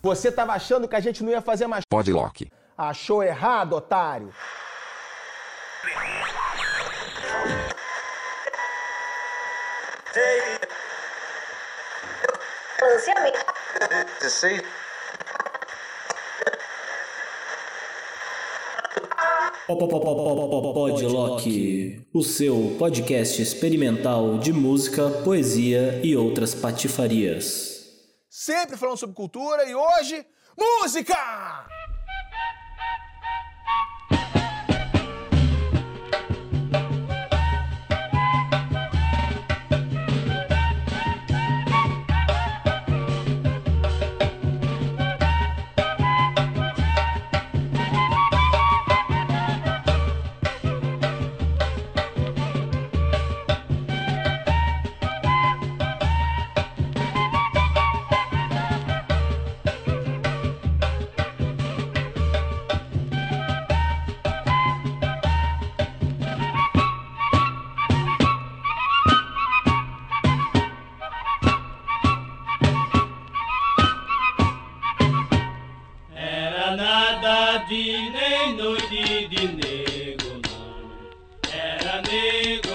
Você estava achando que a gente não ia fazer mais. Pode, Achou errado, otário. Podlock, o seu podcast experimental de música, poesia e outras patifarias sempre falando sobre cultura e hoje, música! nada de nem noite de nego, não, Era nego.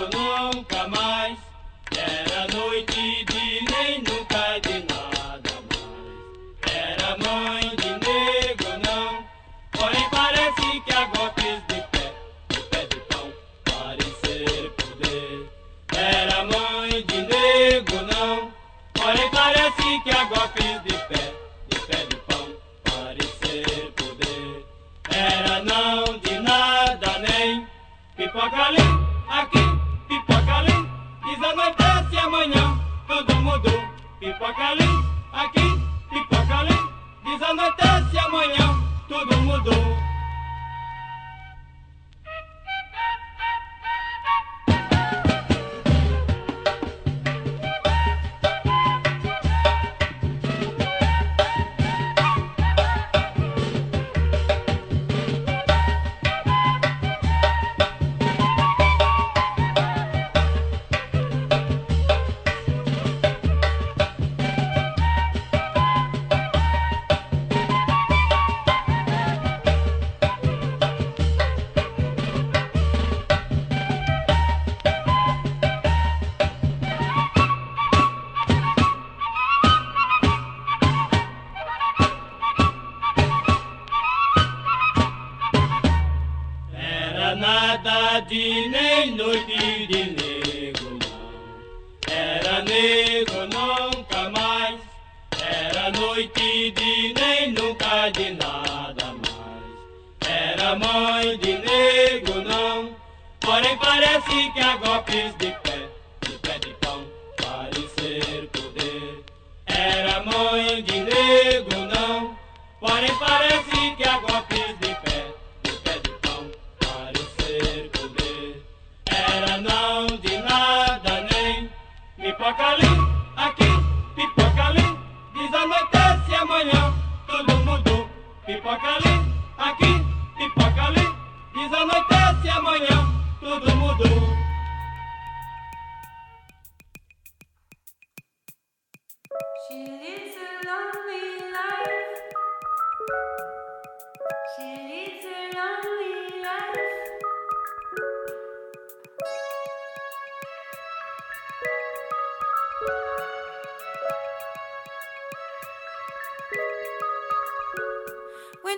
When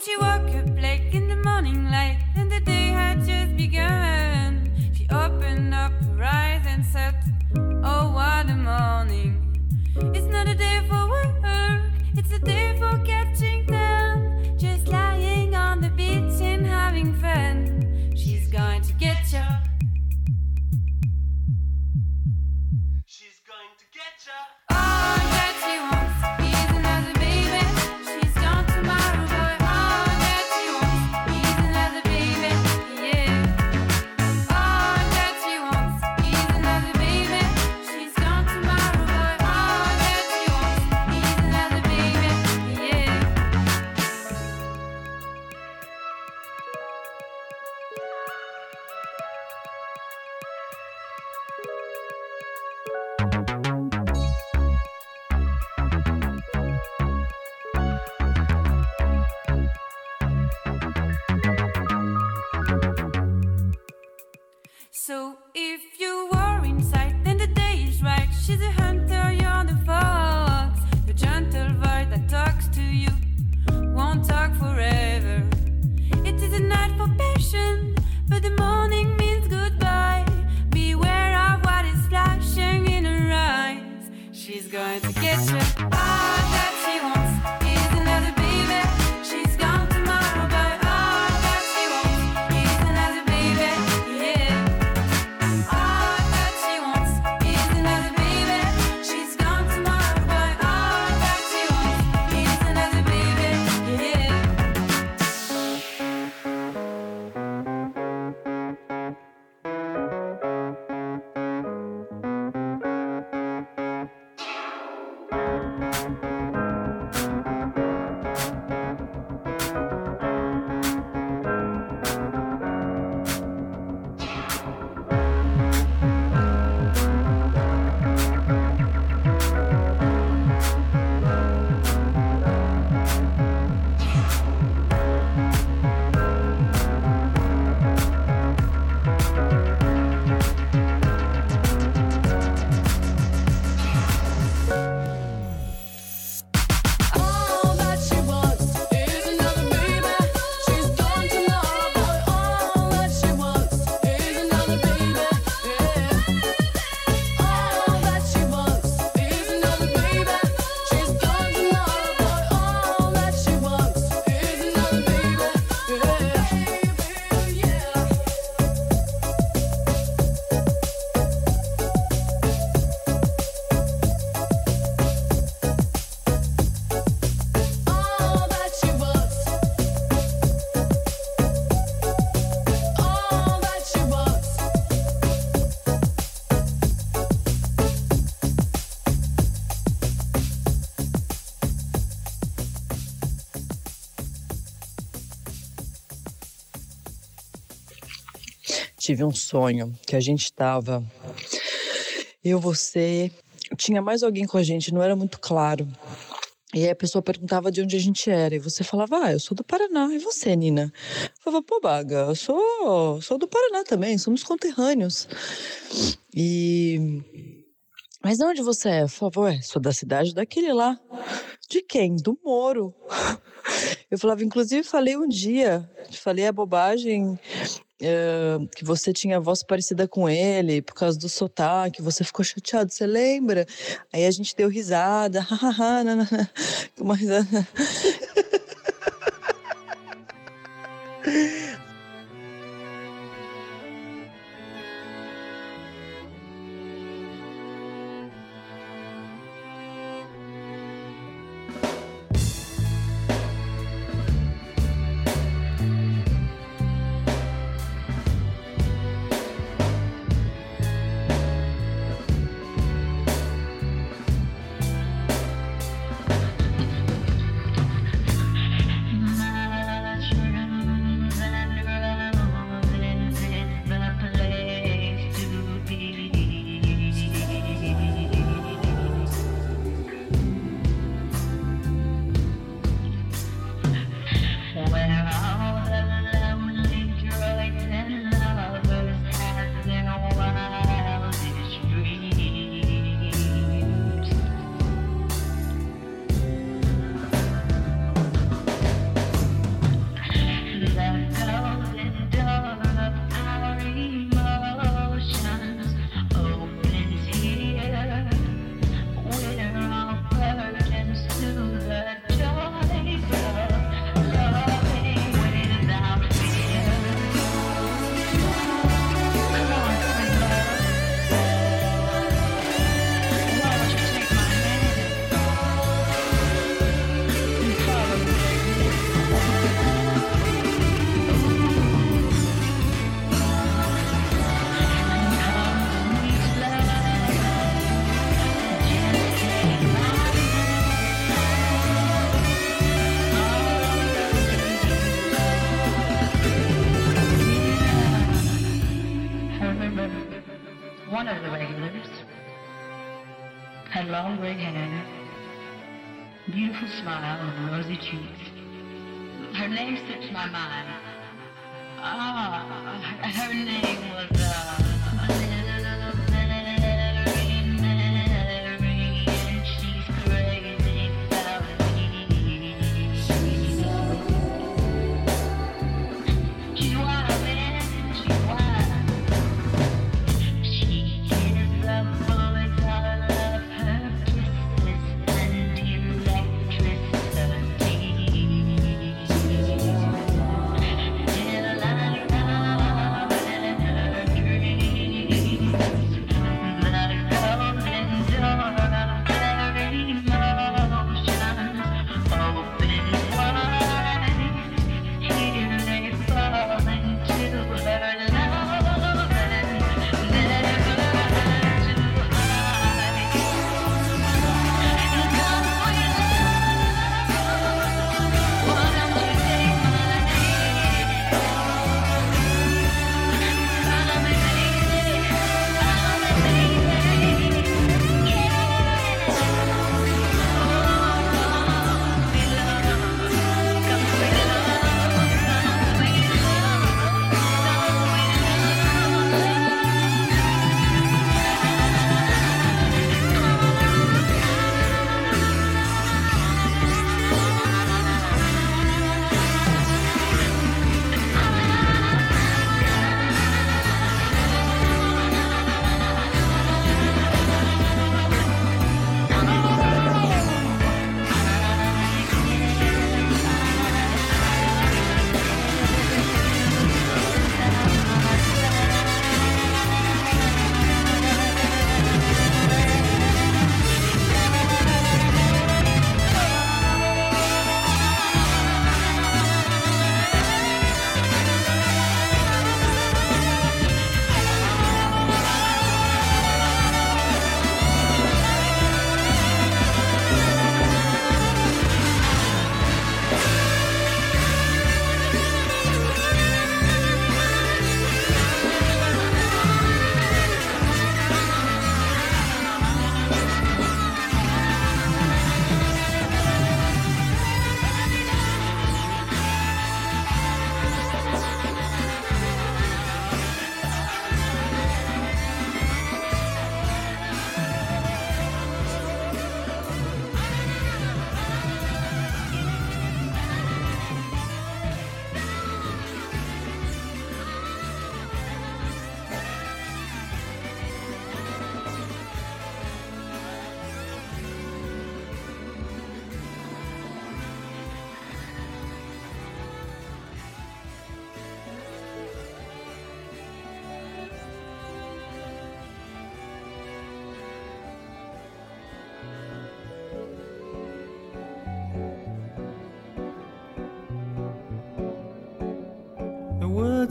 she woke up late in the morning light, and the day had just begun. So tive um sonho que a gente tava. Eu, você, tinha mais alguém com a gente, não era muito claro. E aí a pessoa perguntava de onde a gente era. E você falava, ah, eu sou do Paraná. E você, Nina? Eu falava, pô, Baga, eu sou, sou do Paraná também, somos conterrâneos. E. Mas de onde você é? Eu falava, ué, sou da cidade daquele lá. De quem? Do Moro. Eu falava, inclusive, falei um dia, falei a bobagem é, que você tinha voz parecida com ele por causa do sotaque, você ficou chateado, você lembra? Aí a gente deu risada, hahaha, uma risada. como la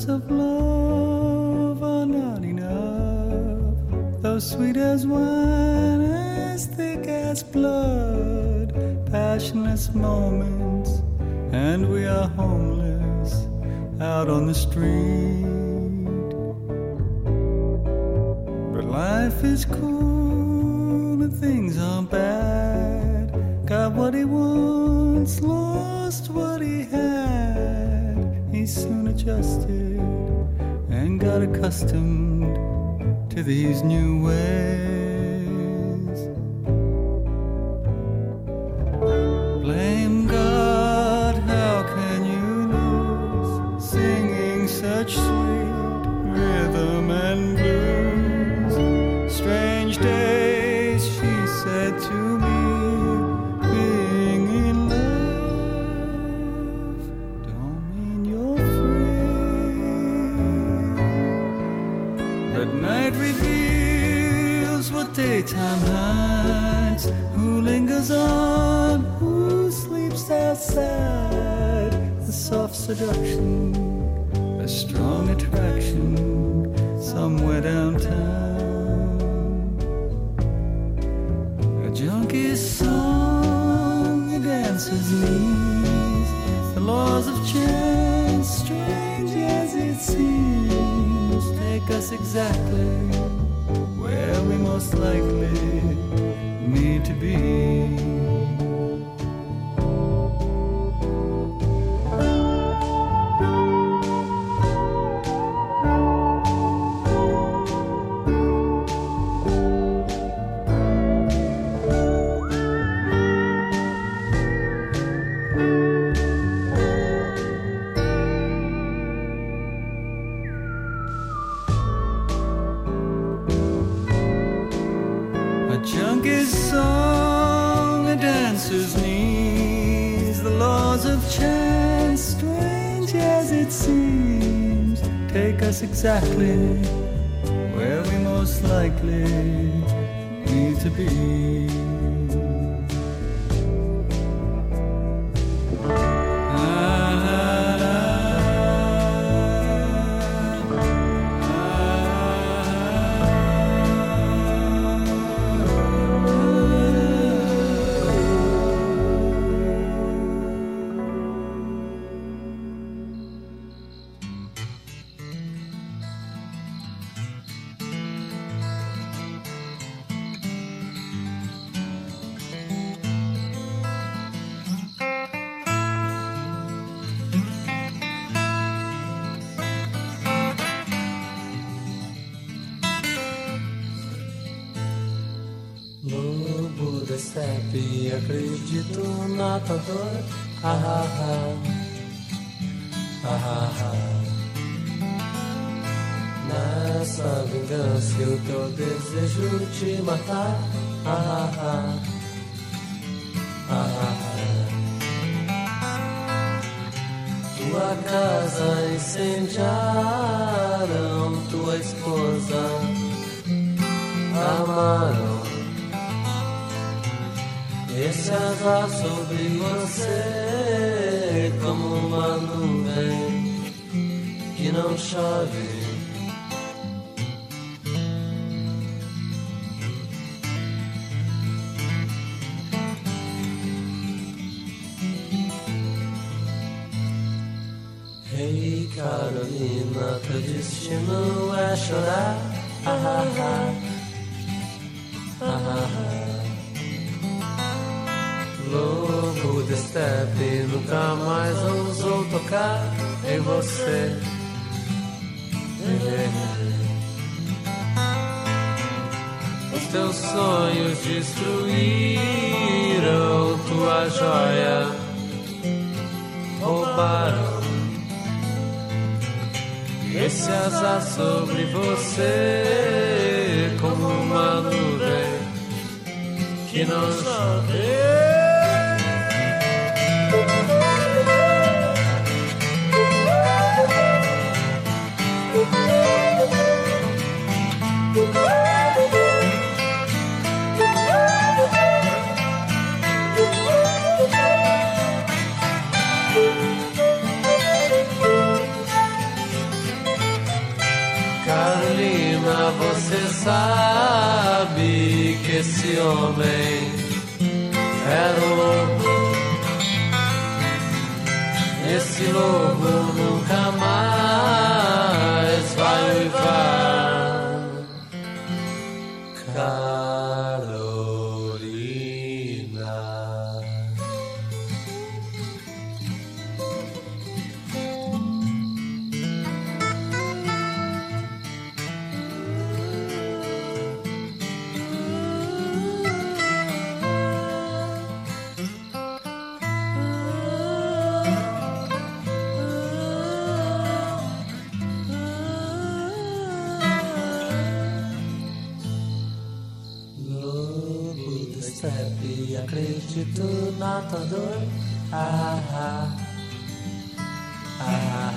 words of love are not enough, though sweet as wine, as thick as blood. Passionless moments, and we are homeless out on the street. 因为。On? Who sleeps outside? The soft seduction, a strong attraction somewhere downtown. A junkie's song, a dancer's knees. The laws of chance, strange as it seems, take us exactly where we most likely exactly where we most likely need to be. Lobo da steppe, acredito dor. Ah, ah, ah. Ah, ah, ah. Nessa vingança e o teu desejo te matar. Ah, ah, ah. Ah, ah, ah. Tua casa incendiaram, tua esposa amaram. Azar sobre você como uma nuvem que não chove. Ei Carolina, teu destino é chorar. Ah, ah, ah. Ah, ah, ah. Lobo de steppe nunca mais ousou tocar em você. Os teus sonhos destruíram tua joia, roubaram esse azar sobre você como uma nuvem que não chove. Sabe que esse homem era um lobo. Esse lobo nunca acredito na tua dor. Ah, ah, ah.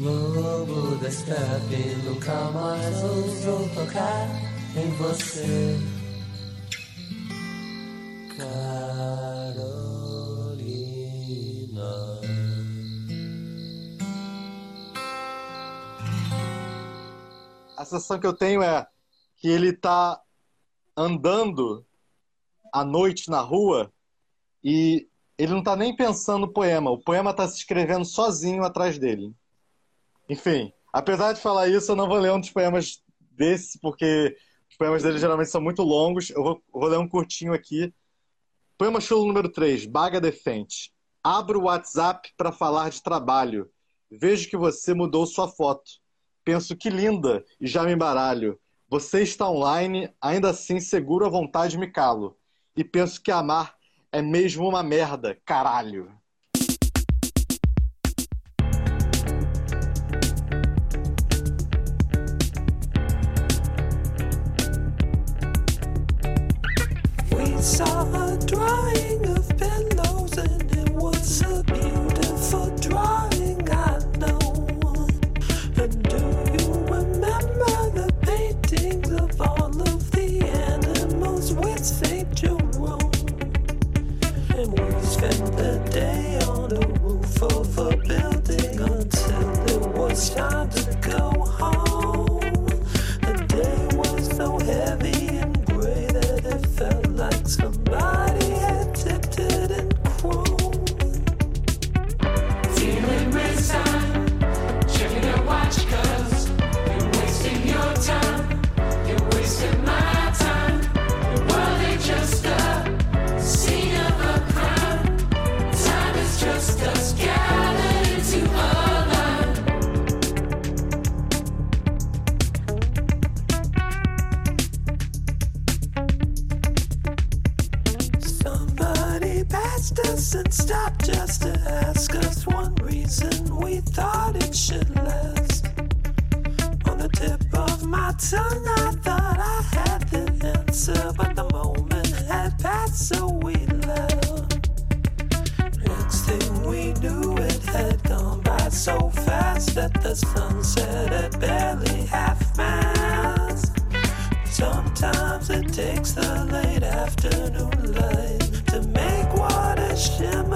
Lobo da steppe, nunca mais ousou tocar em você. Carolina. A sensação que eu tenho é que ele tá andando à noite na rua e ele não tá nem pensando no poema. O poema tá se escrevendo sozinho atrás dele. Enfim, apesar de falar isso, eu não vou ler um dos poemas desse, porque os poemas dele geralmente são muito longos. Eu vou, vou ler um curtinho aqui. Poema chulo número 3, Baga Defente. Abro o WhatsApp para falar de trabalho. Vejo que você mudou sua foto. Penso que linda e já me embaralho. Você está online, ainda assim seguro a vontade me calo. E penso que amar é mesmo uma merda, caralho. stop Passed us and stopped just to ask us one reason we thought it should last. On the tip of my tongue, I thought I had the answer, but the moment had passed, so we left. Next thing we knew, it had gone by so fast that the sunset had barely half mast. Sometimes it takes the late afternoon light touched.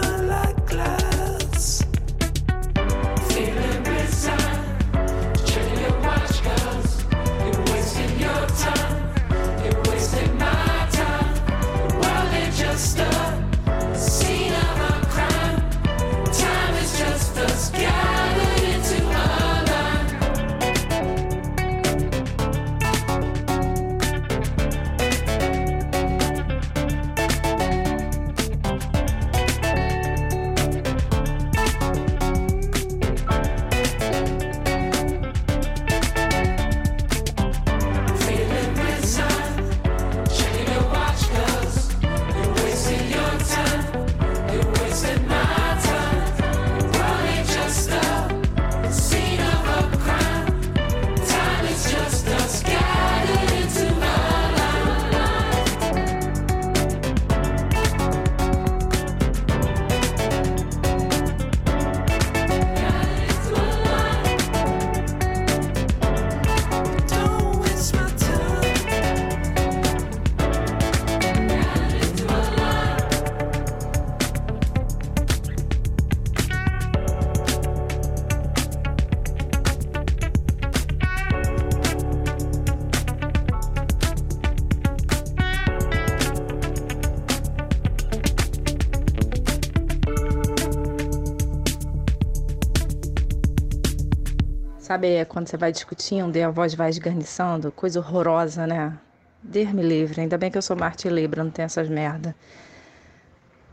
Sabe quando você vai discutindo e a voz vai esgarniçando? Coisa horrorosa, né? Deus me livre. Ainda bem que eu sou Marte Libra, não tenho essas merda.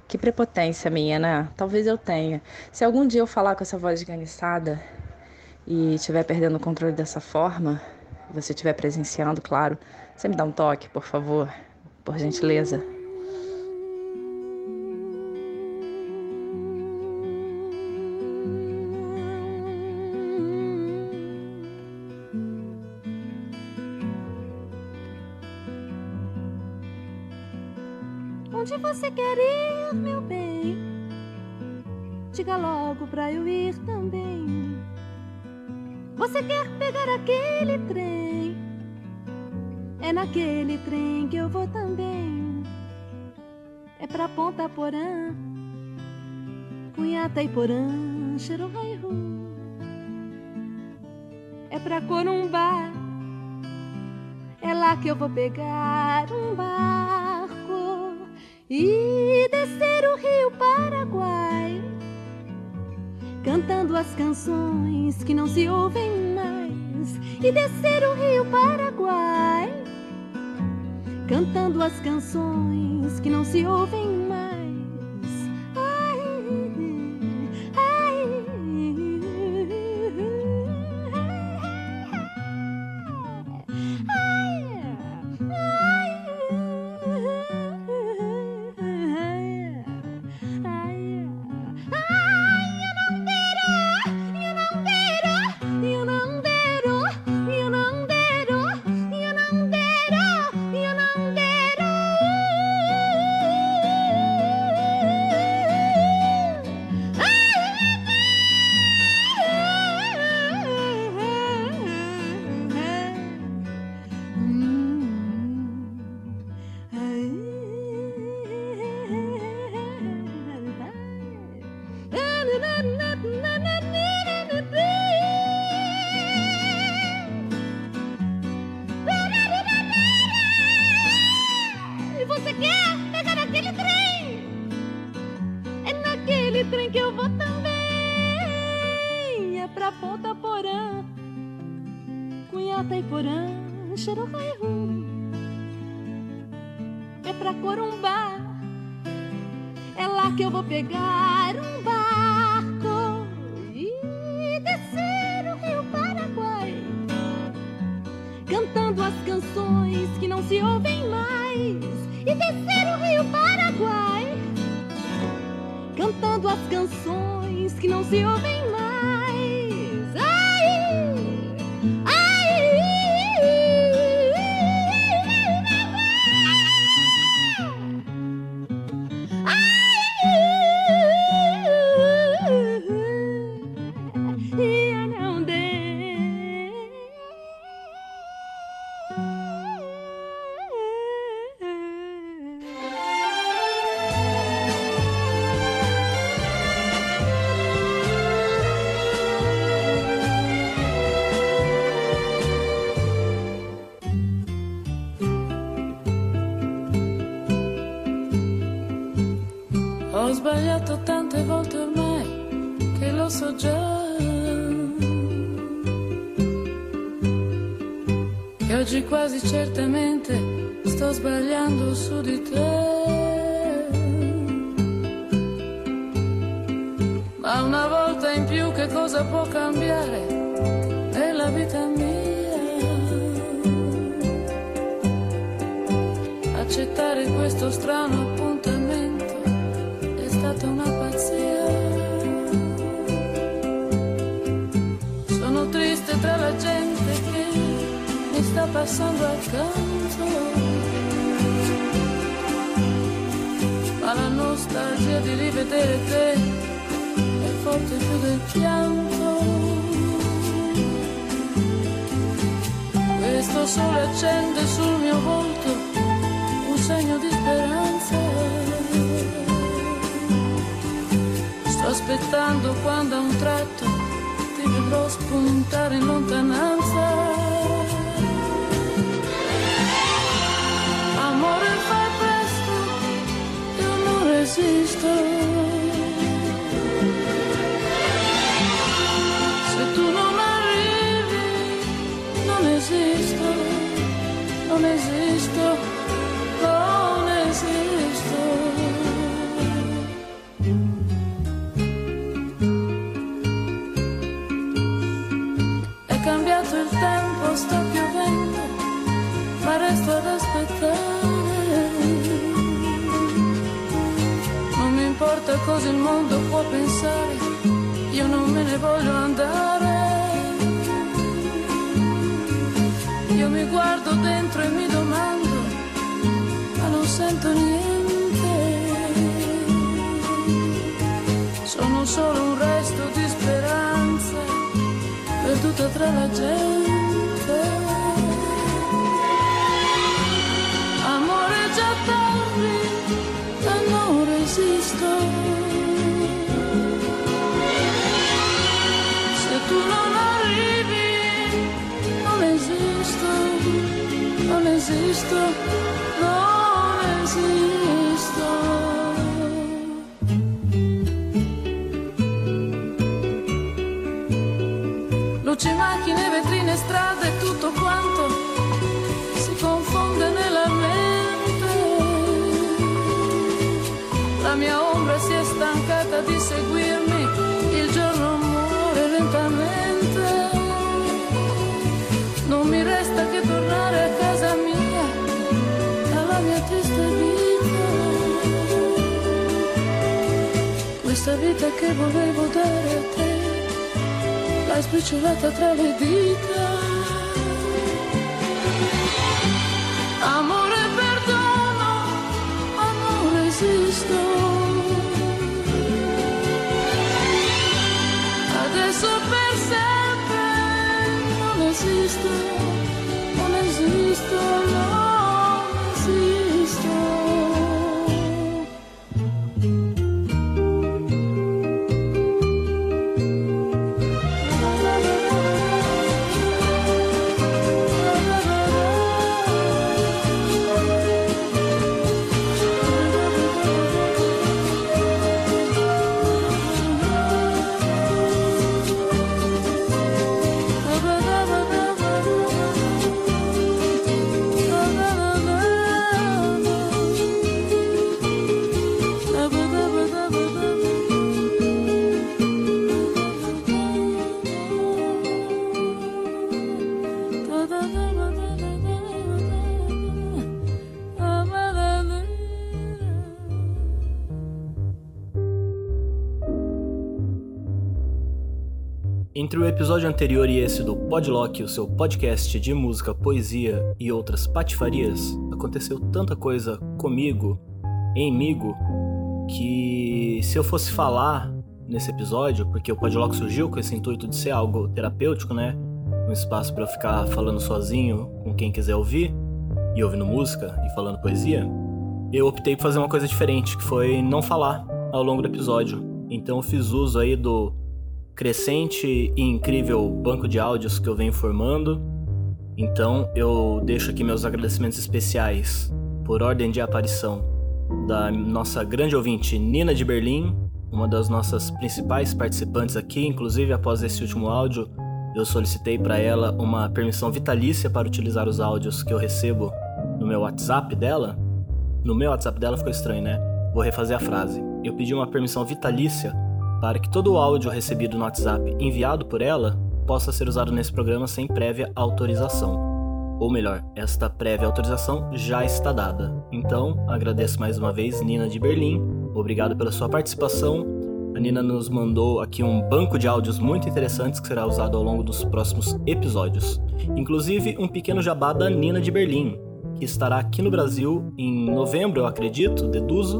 Que prepotência minha, né? Talvez eu tenha. Se algum dia eu falar com essa voz esganiçada e estiver perdendo o controle dessa forma, você estiver presenciando, claro, você me dá um toque, por favor, por gentileza. Onde você quer ir, meu bem? Diga logo pra eu ir também. Você quer pegar aquele trem? É naquele trem que eu vou também. É pra Ponta Porã, Cunhata e Porã, Xerohaihu. É pra Corumbá, é lá que eu vou pegar um barco e descer o rio Paraguai, cantando as canções que não se ouvem mais, e descer o rio Paraguai, cantando as canções que não se ouvem mais. Cantando as canções que não se ouvem mais. Passando accanto. Ma la nostalgia di rivedere te è forte più del pianto. Questo sole accende sul mio volto un segno di speranza. Sto aspettando quando a un tratto ti vedrò spuntare in lontananza. sister. Importa cosa il mondo può pensare, io non me ne voglio andare. Io mi guardo dentro e mi domando, ma non sento niente. Sono solo un resto di speranza perduta tra la gente. Amore già tardi, ma non resisto. Esisto, non esisto. Luci, macchine, vetrine, strade, Questa vita che volevo dare a te l'hai sbriciolata tra le dita. Amore, perdono, amore, esisto. Adesso per sempre non esisto, Entre o episódio anterior e esse do Podlock, o seu podcast de música, poesia e outras patifarias, aconteceu tanta coisa comigo, emigo, que se eu fosse falar nesse episódio, porque o Podlock surgiu com esse intuito de ser algo terapêutico, né? Um espaço para eu ficar falando sozinho com quem quiser ouvir, e ouvindo música e falando poesia, eu optei por fazer uma coisa diferente, que foi não falar ao longo do episódio. Então eu fiz uso aí do crescente e incrível banco de áudios que eu venho formando. Então eu deixo aqui meus agradecimentos especiais por ordem de aparição da nossa grande ouvinte Nina de Berlim, uma das nossas principais participantes aqui, inclusive após esse último áudio, eu solicitei para ela uma permissão vitalícia para utilizar os áudios que eu recebo no meu WhatsApp dela. No meu WhatsApp dela ficou estranho, né? Vou refazer a frase. Eu pedi uma permissão vitalícia para que todo o áudio recebido no WhatsApp enviado por ela possa ser usado nesse programa sem prévia autorização. Ou melhor, esta prévia autorização já está dada. Então, agradeço mais uma vez Nina de Berlim. Obrigado pela sua participação. A Nina nos mandou aqui um banco de áudios muito interessantes que será usado ao longo dos próximos episódios. Inclusive, um pequeno jabá da Nina de Berlim, que estará aqui no Brasil em novembro, eu acredito, deduzo,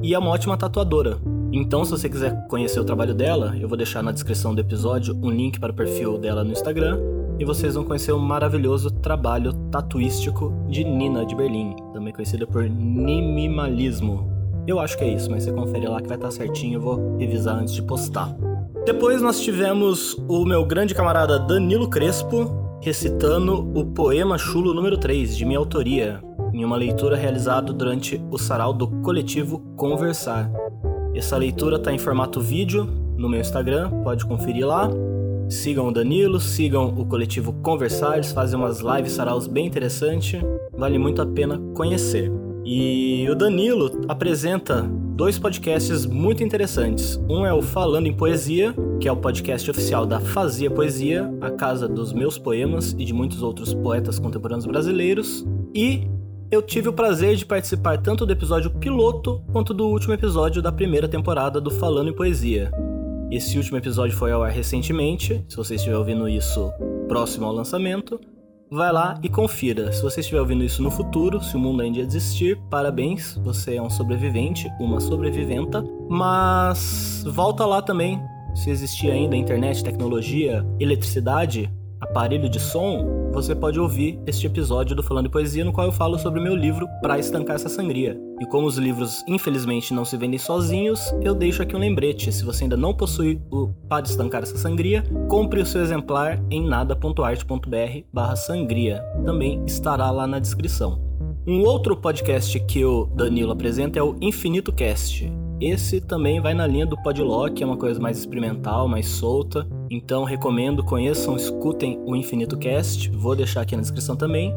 e é uma ótima tatuadora. Então, se você quiser conhecer o trabalho dela, eu vou deixar na descrição do episódio um link para o perfil dela no Instagram e vocês vão conhecer o maravilhoso trabalho tatuístico de Nina de Berlim, também conhecida por Nimimalismo. Eu acho que é isso, mas você confere lá que vai estar certinho, eu vou revisar antes de postar. Depois nós tivemos o meu grande camarada Danilo Crespo recitando o poema chulo número 3, de minha autoria, em uma leitura realizada durante o sarau do coletivo Conversar. Essa leitura está em formato vídeo no meu Instagram, pode conferir lá. Sigam o Danilo, sigam o coletivo Conversar, eles fazem umas lives saraus bem interessantes, vale muito a pena conhecer. E o Danilo apresenta dois podcasts muito interessantes. Um é o Falando em Poesia, que é o podcast oficial da Fazia Poesia, a casa dos meus poemas e de muitos outros poetas contemporâneos brasileiros. E eu tive o prazer de participar tanto do episódio piloto quanto do último episódio da primeira temporada do Falando em Poesia. Esse último episódio foi ao ar recentemente, se você estiver ouvindo isso próximo ao lançamento vai lá e confira. Se você estiver ouvindo isso no futuro, se o mundo ainda existir, parabéns, você é um sobrevivente, uma sobreviventa. Mas volta lá também, se existir ainda internet, tecnologia, eletricidade, aparelho de som, você pode ouvir este episódio do Falando de Poesia, no qual eu falo sobre o meu livro Pra Estancar Essa Sangria. E como os livros, infelizmente, não se vendem sozinhos, eu deixo aqui um lembrete. Se você ainda não possui o Para Estancar Essa Sangria, compre o seu exemplar em nada.arte.br sangria. Também estará lá na descrição. Um outro podcast que o Danilo apresenta é o Infinito Cast. Esse também vai na linha do Podlock, é uma coisa mais experimental, mais solta. Então recomendo, conheçam, escutem o Infinito Cast, vou deixar aqui na descrição também.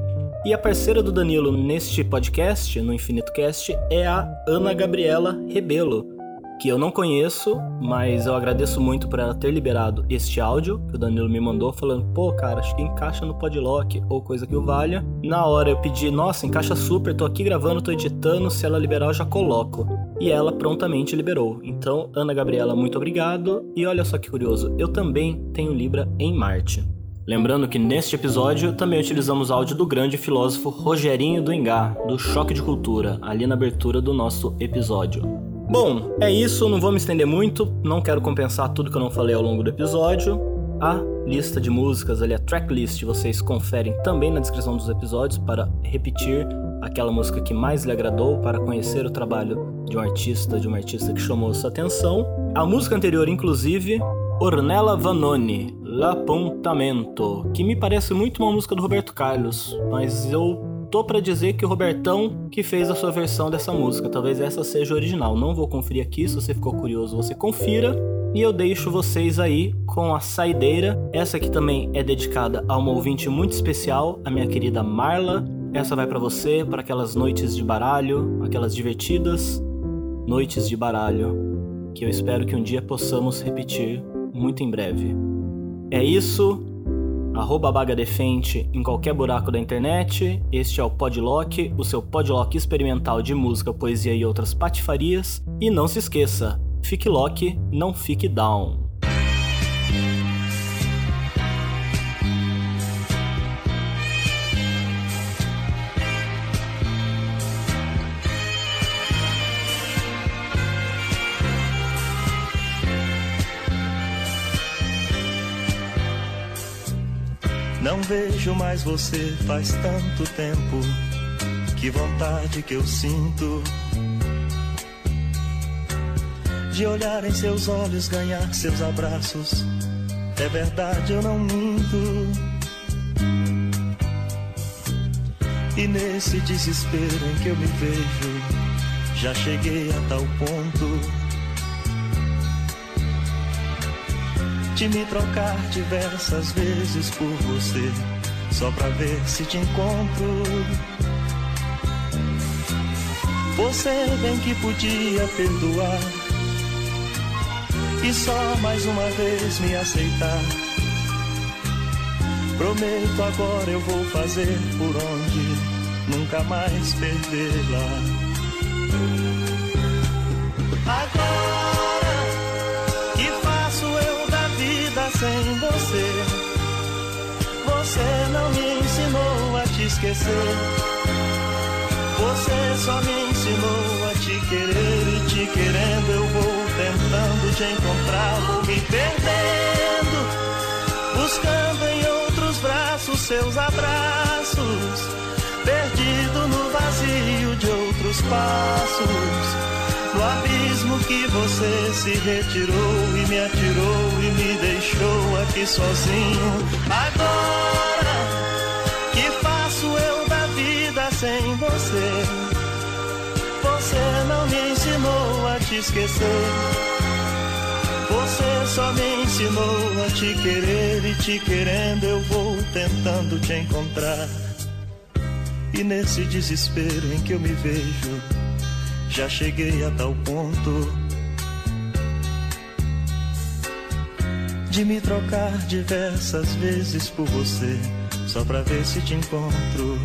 E a parceira do Danilo neste podcast, no Infinito Cast, é a Ana Gabriela Rebelo que eu não conheço, mas eu agradeço muito por ela ter liberado este áudio que o Danilo me mandou, falando: pô, cara, acho que encaixa no Podlock ou coisa que o valha. Na hora eu pedi: nossa, encaixa super, tô aqui gravando, tô editando, se ela liberar eu já coloco. E ela prontamente liberou. Então, Ana Gabriela, muito obrigado. E olha só que curioso, eu também tenho Libra em Marte. Lembrando que neste episódio também utilizamos áudio do grande filósofo Rogerinho do Engá, do Choque de Cultura, ali na abertura do nosso episódio. Bom, é isso, não vou me estender muito, não quero compensar tudo que eu não falei ao longo do episódio. A lista de músicas ali, a tracklist, vocês conferem também na descrição dos episódios para repetir aquela música que mais lhe agradou, para conhecer o trabalho de um artista, de uma artista que chamou sua atenção. A música anterior, inclusive, Ornella Vanoni, L'Apontamento, que me parece muito uma música do Roberto Carlos, mas eu tô para dizer que o Robertão que fez a sua versão dessa música. Talvez essa seja original. Não vou conferir aqui, se você ficou curioso, você confira. E eu deixo vocês aí com a saideira. Essa aqui também é dedicada a uma ouvinte muito especial, a minha querida Marla. Essa vai para você, para aquelas noites de baralho, aquelas divertidas noites de baralho, que eu espero que um dia possamos repetir muito em breve. É isso arroba Baga Defente em qualquer buraco da internet. Este é o Podlock, o seu Podlock experimental de música, poesia e outras patifarias. E não se esqueça, fique lock, não fique down. Vejo mais você faz tanto tempo. Que vontade que eu sinto de olhar em seus olhos, ganhar seus abraços. É verdade, eu não minto. E nesse desespero em que eu me vejo, já cheguei a tal ponto de me trocar diversas vezes por você, só pra ver se te encontro. Você bem que podia perdoar e só mais uma vez me aceitar. Prometo agora eu vou fazer por onde nunca mais perdê-la. Esquecer. Você só me ensinou a te querer e te querendo eu vou tentando te encontrar, vou me perdendo, buscando em outros braços seus abraços, perdido no vazio de outros passos do abismo que você se retirou e me atirou e me deixou aqui sozinho. Agora te esquecer. Você só me ensinou a te querer e te querendo eu vou tentando te encontrar. E nesse desespero em que eu me vejo já cheguei a tal ponto de me trocar diversas vezes por você, só pra ver se te encontro.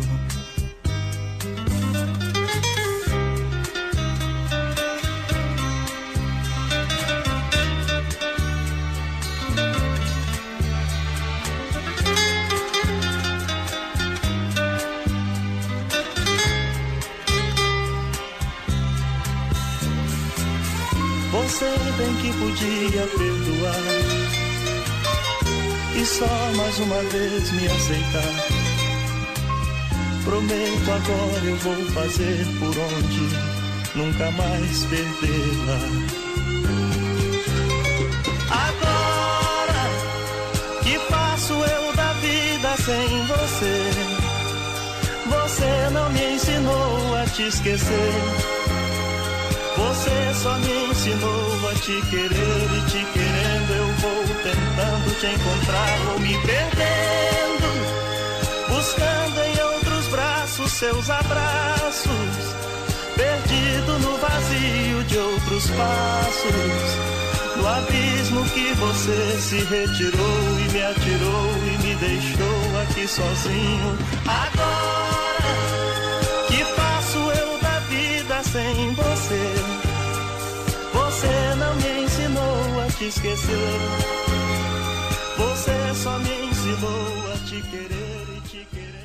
Você bem que podia perdoar e só mais uma vez me aceitar. Prometo agora eu vou fazer por onde nunca mais perdê-la. Agora que faço eu da vida sem você? Você não me ensinou a te esquecer. Você só me ensinou a te querer e te querendo eu vou tentando te encontrar ou me perdendo, buscando em outros braços seus abraços, perdido no vazio de outros passos, no abismo que você se retirou e me atirou e me deixou aqui sozinho. Agora que faço eu da vida sem você? Não me ensinou a te esquecer. Você só me ensinou a te querer e te querer.